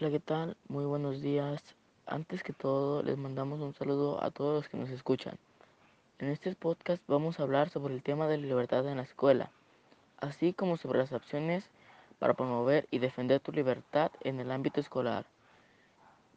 Hola, ¿qué tal? Muy buenos días. Antes que todo, les mandamos un saludo a todos los que nos escuchan. En este podcast vamos a hablar sobre el tema de la libertad en la escuela, así como sobre las opciones para promover y defender tu libertad en el ámbito escolar.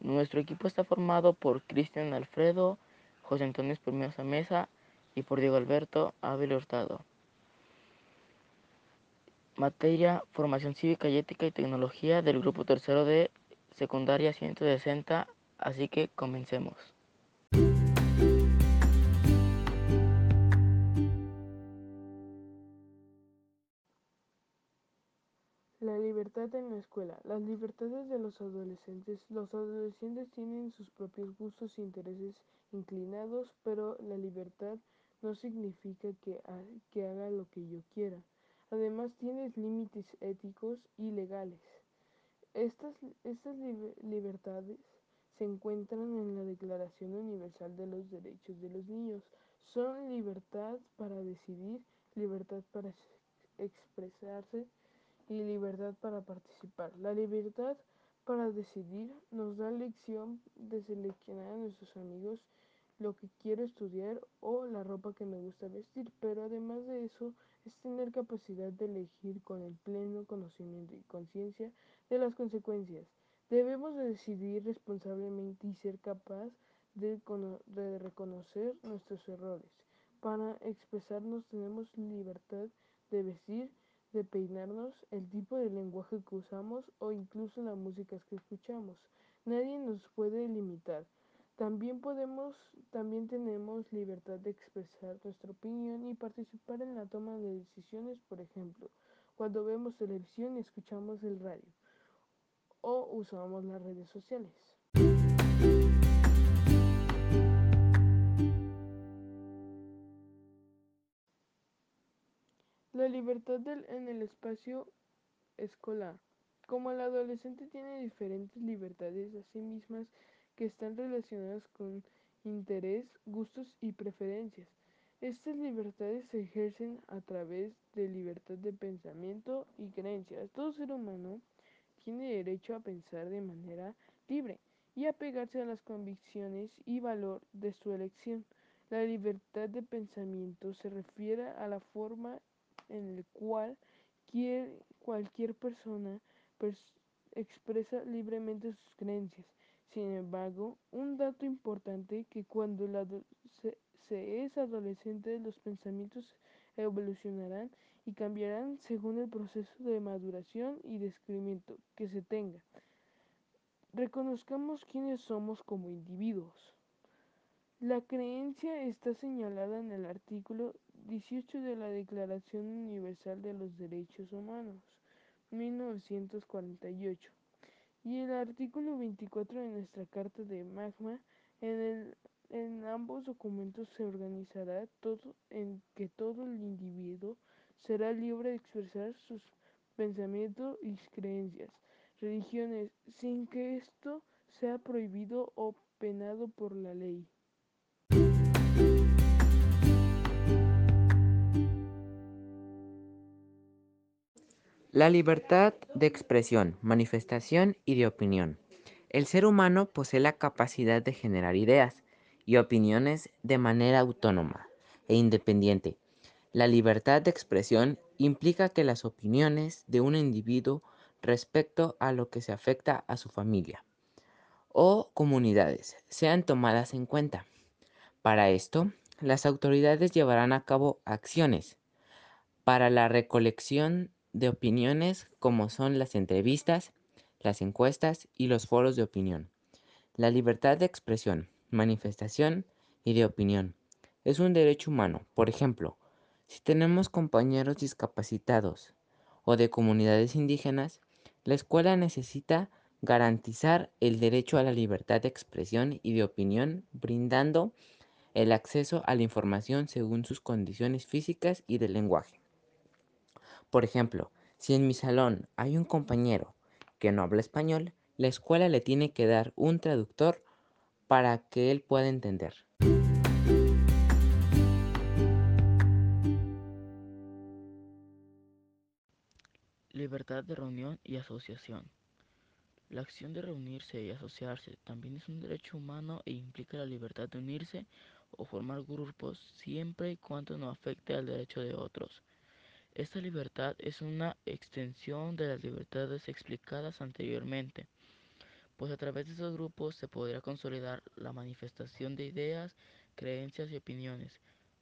Nuestro equipo está formado por Cristian Alfredo, José Antonio Espinosa Mesa y por Diego Alberto Ávila Hurtado. Materia Formación Cívica y Ética y Tecnología del grupo tercero de secundaria 160, así que comencemos. La libertad en la escuela. Las libertades de los adolescentes. Los adolescentes tienen sus propios gustos e intereses inclinados, pero la libertad no significa que, que haga lo que yo quiera. Además, tienes límites éticos y legales. Estas, estas libertades se encuentran en la Declaración Universal de los Derechos de los Niños. Son libertad para decidir, libertad para expresarse y libertad para participar. La libertad para decidir nos da la elección de seleccionar a nuestros amigos lo que quiero estudiar o la ropa que me gusta vestir, pero además de eso es tener capacidad de elegir con el pleno conocimiento y conciencia de las consecuencias. Debemos de decidir responsablemente y ser capaz de, de, reconocer nuestros errores. Para expresarnos tenemos libertad de vestir, de peinarnos, el tipo de lenguaje que usamos o incluso la música que escuchamos. Nadie nos puede limitar. También podemos, también tenemos libertad de expresar nuestra opinión y participar en la toma de decisiones, por ejemplo, cuando vemos televisión y escuchamos el radio o usamos las redes sociales. La libertad en el espacio escolar. Como el adolescente tiene diferentes libertades a sí mismas que están relacionadas con interés, gustos y preferencias. Estas libertades se ejercen a través de libertad de pensamiento y creencias. Todo ser humano tiene derecho a pensar de manera libre y a pegarse a las convicciones y valor de su elección. La libertad de pensamiento se refiere a la forma en la cual cualquier persona expresa libremente sus creencias. Sin embargo, un dato importante que cuando se, es adolescente los pensamientos evolucionarán y cambiarán según el proceso de maduración y descubrimiento que se tenga. Reconozcamos quiénes somos como individuos. La creencia está señalada en el artículo 18 de la Declaración Universal de los Derechos Humanos, 1948 y el artículo 24 de nuestra Carta de Magma. En, el, en ambos documentos se organizará todo en que todo el individuo será libre de expresar sus pensamientos y creencias, religiones, sin que esto sea prohibido o penado por la ley. La libertad de expresión, manifestación y de opinión. El ser humano posee la capacidad de generar ideas y opiniones de manera autónoma e independiente. La libertad de expresión implica que las opiniones de un individuo respecto a lo que se afecta a su familia o comunidades sean tomadas en cuenta. Para esto, las autoridades llevarán a cabo acciones para la recolección de opiniones como son las entrevistas, las encuestas y los foros de opinión. La libertad de expresión, manifestación y de opinión es un derecho humano. Por ejemplo, si tenemos compañeros discapacitados o de comunidades indígenas, la escuela necesita garantizar el derecho a la libertad de expresión y de opinión, brindando el acceso a la información según sus condiciones físicas y de lenguaje. Por ejemplo, si en mi salón hay un compañero que no habla español, la escuela le tiene que dar un traductor para que él pueda entender. Libertad de reunión y asociación. La acción de reunirse y asociarse también es un derecho humano e implica la libertad de unirse o formar grupos siempre y cuando no afecte al derecho de otros. Esta libertad es una extensión de las libertades explicadas anteriormente, pues a través de esos grupos se podrá consolidar la manifestación de ideas, creencias y opiniones.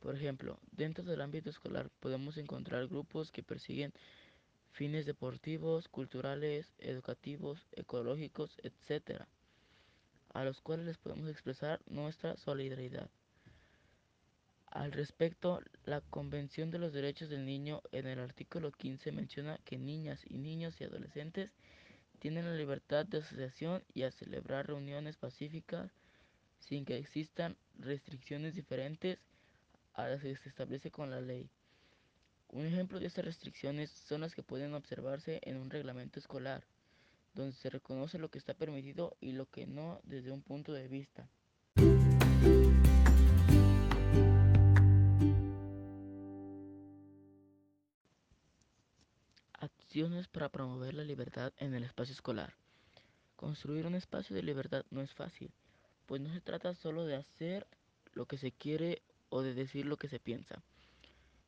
Por ejemplo, dentro del ámbito escolar podemos encontrar grupos que persiguen fines deportivos, culturales, educativos, ecológicos, etc., a los cuales les podemos expresar nuestra solidaridad. Al respecto, la Convención de los Derechos del Niño en el artículo 15 menciona que niñas y niños y adolescentes tienen la libertad de asociación y a celebrar reuniones pacíficas sin que existan restricciones diferentes a las que se establece con la ley. Un ejemplo de estas restricciones son las que pueden observarse en un reglamento escolar, donde se reconoce lo que está permitido y lo que no desde un punto de vista. Para promover la libertad en el espacio escolar. Construir un espacio de libertad no es fácil, pues no se trata solo de hacer lo que se quiere o de decir lo que se piensa.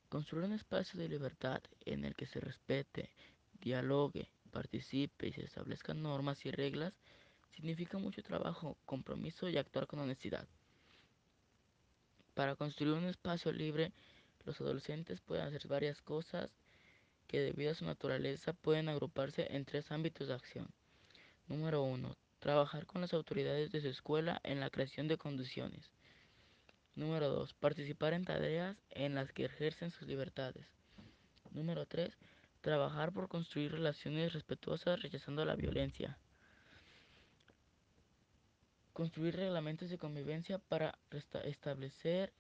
Construir un espacio de libertad en el que se respete, dialogue, participe y se establezcan normas y reglas significa mucho trabajo, compromiso y actuar con honestidad. Para construir un espacio libre, los adolescentes pueden hacer varias cosas que debido a su naturaleza pueden agruparse en tres ámbitos de acción. Número 1. Trabajar con las autoridades de su escuela en la creación de condiciones. Número 2. Participar en tareas en las que ejercen sus libertades. Número 3. Trabajar por construir relaciones respetuosas rechazando la violencia. Construir reglamentos de convivencia para establecer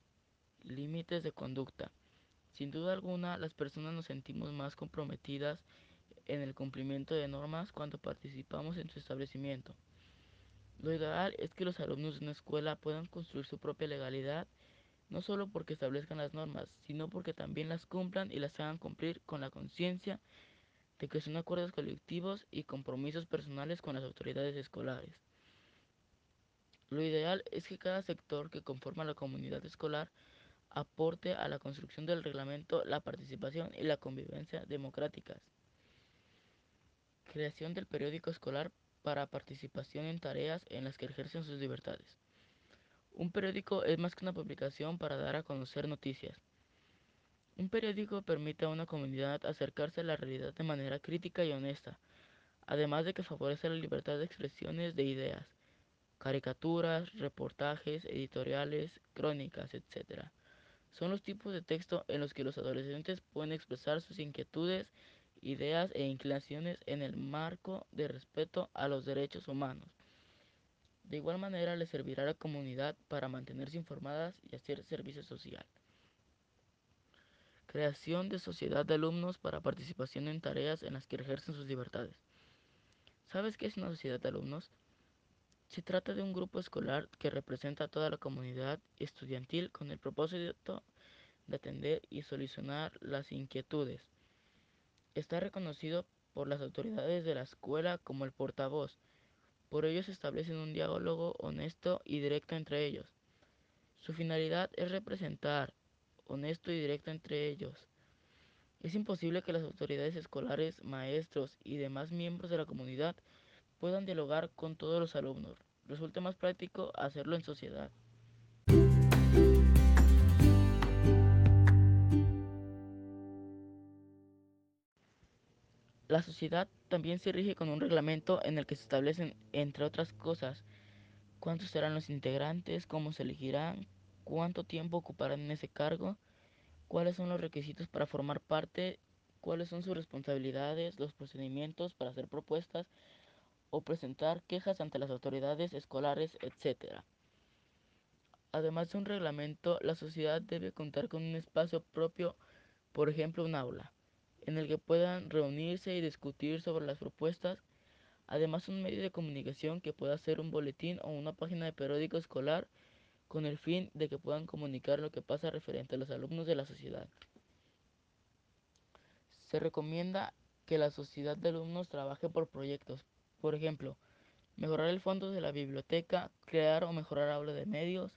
límites de conducta. Sin duda alguna, las personas nos sentimos más comprometidas en el cumplimiento de normas cuando participamos en su establecimiento. Lo ideal es que los alumnos de una escuela puedan construir su propia legalidad, no solo porque establezcan las normas, sino porque también las cumplan y las hagan cumplir con la conciencia de que son acuerdos colectivos y compromisos personales con las autoridades escolares. Lo ideal es que cada sector que conforma la comunidad escolar aporte a la construcción del reglamento la participación y la convivencia democráticas. Creación del periódico escolar para participación en tareas en las que ejercen sus libertades. Un periódico es más que una publicación para dar a conocer noticias. Un periódico permite a una comunidad acercarse a la realidad de manera crítica y honesta, además de que favorece la libertad de expresiones de ideas, caricaturas, reportajes, editoriales, crónicas, etc son los tipos de texto en los que los adolescentes pueden expresar sus inquietudes, ideas e inclinaciones en el marco de respeto a los derechos humanos. De igual manera les servirá a la comunidad para mantenerse informadas y hacer servicio social. Creación de sociedad de alumnos para participación en tareas en las que ejercen sus libertades. ¿Sabes qué es una sociedad de alumnos? Se trata de un grupo escolar que representa a toda la comunidad estudiantil con el propósito de atender y solucionar las inquietudes. Está reconocido por las autoridades de la escuela como el portavoz. Por ello se establece un diálogo honesto y directo entre ellos. Su finalidad es representar honesto y directo entre ellos. Es imposible que las autoridades escolares, maestros y demás miembros de la comunidad puedan dialogar con todos los alumnos. Resulta más práctico hacerlo en sociedad. La sociedad también se rige con un reglamento en el que se establecen, entre otras cosas, cuántos serán los integrantes, cómo se elegirán, cuánto tiempo ocuparán en ese cargo, cuáles son los requisitos para formar parte, cuáles son sus responsabilidades, los procedimientos para hacer propuestas, o presentar quejas ante las autoridades escolares, etc. Además de un reglamento, la sociedad debe contar con un espacio propio, por ejemplo un aula, en el que puedan reunirse y discutir sobre las propuestas, además un medio de comunicación que pueda ser un boletín o una página de periódico escolar con el fin de que puedan comunicar lo que pasa referente a los alumnos de la sociedad. Se recomienda que la sociedad de alumnos trabaje por proyectos Por ejemplo, mejorar el fondo de la biblioteca, crear o mejorar aula de medios,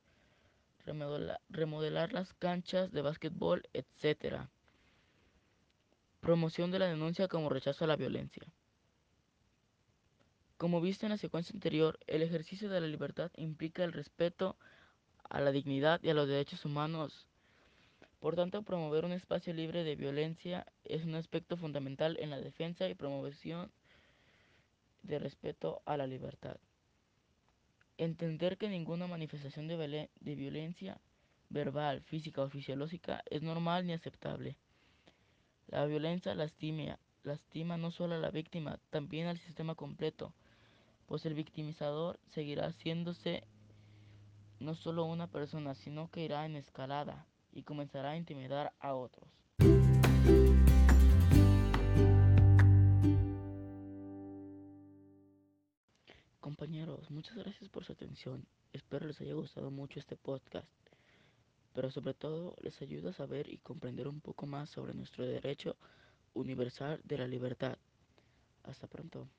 remodelar, remodelar las canchas de básquetbol, etc. Promoción de la denuncia como rechazo a la violencia. Como visto en la secuencia anterior, el ejercicio de la libertad implica el respeto a la dignidad y a los derechos humanos. Por tanto, promover un espacio libre de violencia es un aspecto fundamental en la defensa y promoción de respeto a la libertad. Entender que ninguna manifestación de, de violencia verbal, física o fisiológica es normal ni aceptable. La violencia lastima, lastima no solo a la víctima, también al sistema completo, pues el victimizador seguirá haciéndose no solo una persona, sino que irá en escalada y comenzará a intimidar a otros. Compañeros, muchas gracias por su atención. Espero les haya gustado mucho este podcast, pero sobre todo les ayuda a saber y comprender un poco más sobre nuestro derecho universal de la libertad. Hasta pronto.